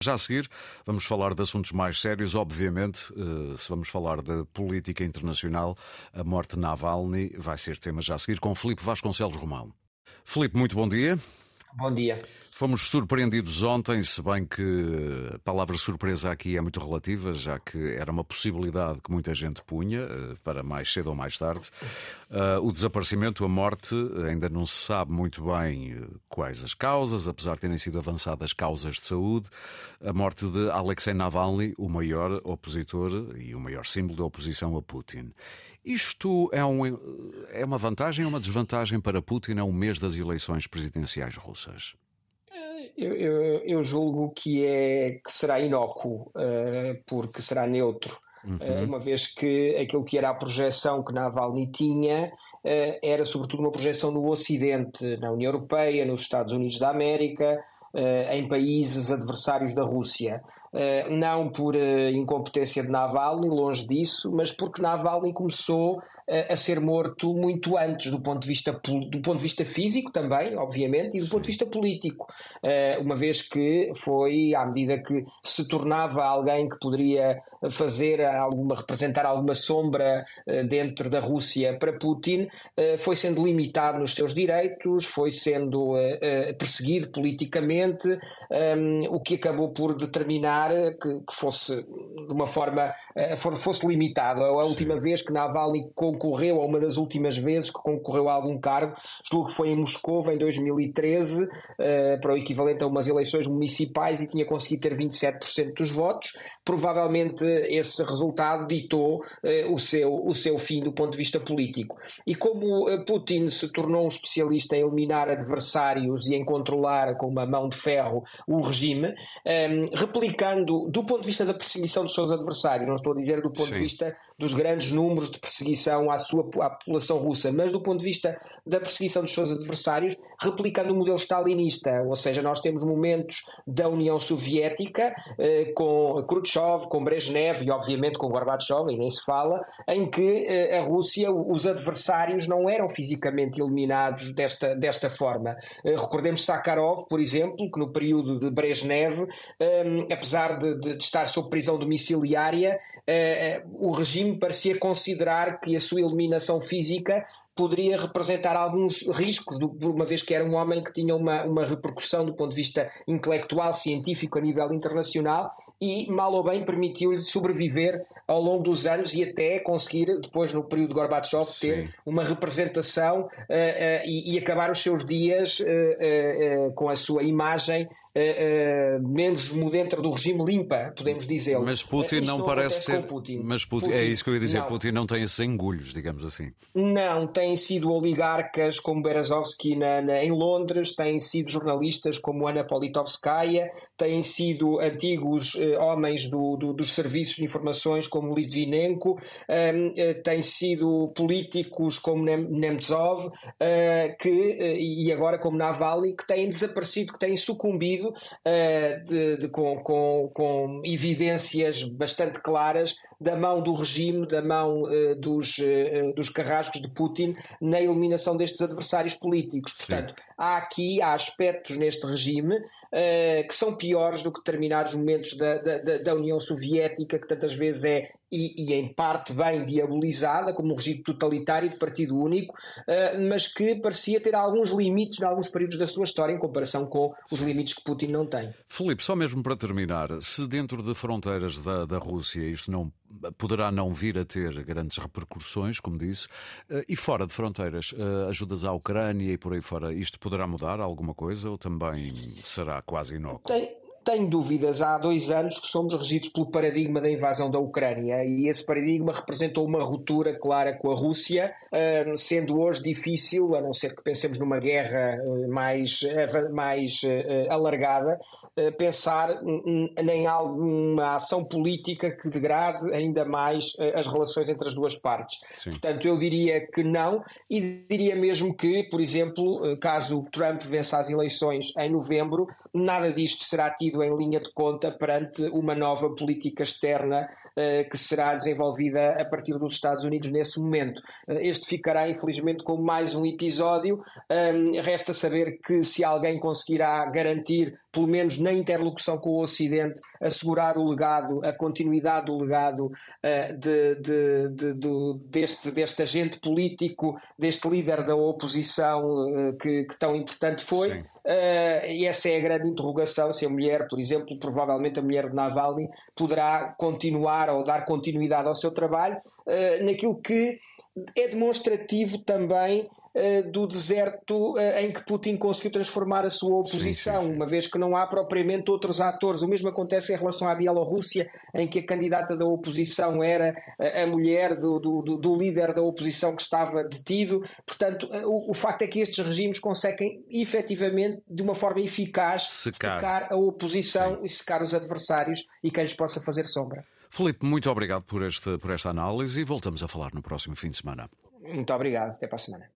Já a seguir, vamos falar de assuntos mais sérios. Obviamente, eh, se vamos falar de política internacional, a morte de Navalny vai ser tema já a seguir com Filipe Vasconcelos Romão. Filipe, muito bom dia. Bom dia. Fomos surpreendidos ontem, se bem que a palavra surpresa aqui é muito relativa, já que era uma possibilidade que muita gente punha eh, para mais cedo ou mais tarde. Uh, o desaparecimento, a morte, ainda não se sabe muito bem eh, quais as causas, apesar de terem sido avançadas causas de saúde. A morte de Alexei Navalny, o maior opositor e o maior símbolo da oposição a Putin. Isto é, um, é uma vantagem ou uma desvantagem para Putin a um mês das eleições presidenciais russas? Eu, eu, eu, julgo que, é, que será inócuo, uh, porque será neutro, uhum. uh, uma vez que aquilo que era a projeção que Navalny tinha uh, era sobretudo uma projeção no Ocidente, na União Europeia, nos Estados Unidos da América, em países adversários da Rússia. Eh, não por eh, incompetência de Navalny, longe disso, mas porque Navalny começou eh, a ser morto muito antes, do ponto de vista, do ponto de vista físico também, obviamente, e do ponto de vista político, uma vez que foi, à medida que se tornava alguém que poderia fazer alguma, representar alguma sombra dentro da Rússia para Putin, foi sendo limitado nos seus direitos, foi sendo perseguido politicamente, o que acabou por determinar que, que fosse de uma forma eh, fosse limitado. A última Sim. vez que Navalny concorreu, ou uma das últimas vezes que concorreu a algum cargo, julgo que foi em Moscou em 2013, eh, para o equivalente a umas eleições municipais e tinha conseguido ter 27% dos votos. Provavelmente esse resultado ditou eh, o seu, o seu fim do ponto de vista político. E como Putin se tornou um especialista em eliminar adversários e em controlar com uma mão de ferro o regime, replicando do ponto de vista da perseguição dos seus adversários, não estou a dizer do ponto Sim. de vista dos grandes números de perseguição à sua à população russa, mas do ponto de vista da perseguição dos seus adversários, replicando o modelo stalinista, ou seja, nós temos momentos da União Soviética eh, com Khrushchev, com Brezhnev e obviamente com Gorbachev, e nem se fala, em que eh, a Rússia, os adversários não eram fisicamente eliminados desta, desta forma. Eh, recordemos Sakharov, por exemplo, que no período de Brezhnev, eh, apesar de, de, de estar sob prisão domiciliária, uh, uh, o regime parecia considerar que a sua eliminação física poderia representar alguns riscos, uma vez que era um homem que tinha uma, uma repercussão do ponto de vista intelectual, científico a nível internacional e, mal ou bem, permitiu-lhe sobreviver ao longo dos anos e até conseguir, depois no período de Gorbachev, ter Sim. uma representação uh, uh, e, e, acabar os seus dias uh, com a sua imagem menos dentro do regime limpa, podemos dizer. Mas Putin não parece ter. Putin. Mas Putin, é Putin, é isso que eu ia dizer, não. Putin não tem esses engulhos, digamos assim. Não, tem têm sido oligarcas como Berezovsky na, na, em Londres, têm sido jornalistas como Ana Politovskaya, têm sido antigos eh, homens do, do, dos serviços de informações como Litvinenko, um, eh, têm sido políticos como Nemtsov, uh, que, uh, e agora como Navalny, que têm desaparecido, que têm sucumbido uh, de, de, com, com, com evidências bastante claras da mão do regime, da mão dos, dos carrascos de Putin na eliminação destes adversários políticos. Portanto, Sim. há aqui há aspectos neste regime uh, que são piores do que determinados momentos da, da, da União Soviética, que tantas vezes é e, e, em parte bem diabolizada como um regime totalitário de partido único, uh, mas que parecia ter alguns limites em alguns períodos da sua história em comparação com os limites que Putin não tem. Filipe, só mesmo para terminar, se dentro de fronteiras da, da Rússia isto não poderá não vir a ter grandes repercussões, como disse, uh, e fora de fronteiras, uh, ajudas à Ucrânia e por aí fora, isto poderá mudar alguma coisa ou também será quase inócuo? Tem tenho dúvidas. Há dois anos que somos regidos pelo paradigma da invasão da Ucrânia e esse paradigma representou uma ruptura clara com a Rússia, sendo hoje difícil, a não ser que pensemos numa guerra eh, mais, mais eh, alargada, pensar em alguma ação política que degrade ainda mais as relações entre as duas partes. Sim. Portanto, eu diria que não e diria mesmo que, por exemplo, caso Trump vença as eleições em novembro, nada disto será tido em linha de conta perante uma nova política externa uh, que será desenvolvida a partir dos Estados Unidos nesse momento. Uh, este ficará, infelizmente, como mais um episódio. Resta saber que se alguém conseguirá garantir pelo menos na interlocução com o Ocidente, assegurar o legado, a continuidade do legado uh, de, de, de, de, deste, deste agente político, deste líder da oposição uh, que, que, tão importante foi. Uh, e essa é a grande interrogação: se a mulher, por exemplo, provavelmente a mulher de Navalny, poderá continuar ou dar continuidade ao seu trabalho naquilo que é demonstrativo também eh, do deserto uh, em que Putin conseguiu transformar a sua oposição, sim, sim, sim. uma vez que não há propriamente outros atores. O mesmo acontece em relação à Bielorrússia, em que a candidata da oposição era uh, a mulher do, do, do, líder da oposição que estava detido. Portanto, o, o, facto é que estes regimes conseguem efetivamente, de uma forma eficaz, secar, secar a oposição e secar os adversários e quem lhes possa fazer sombra. Filipe, muito obrigado por, este, por esta análise e voltamos a falar no próximo fim de semana. Muito obrigado. Até para a semana.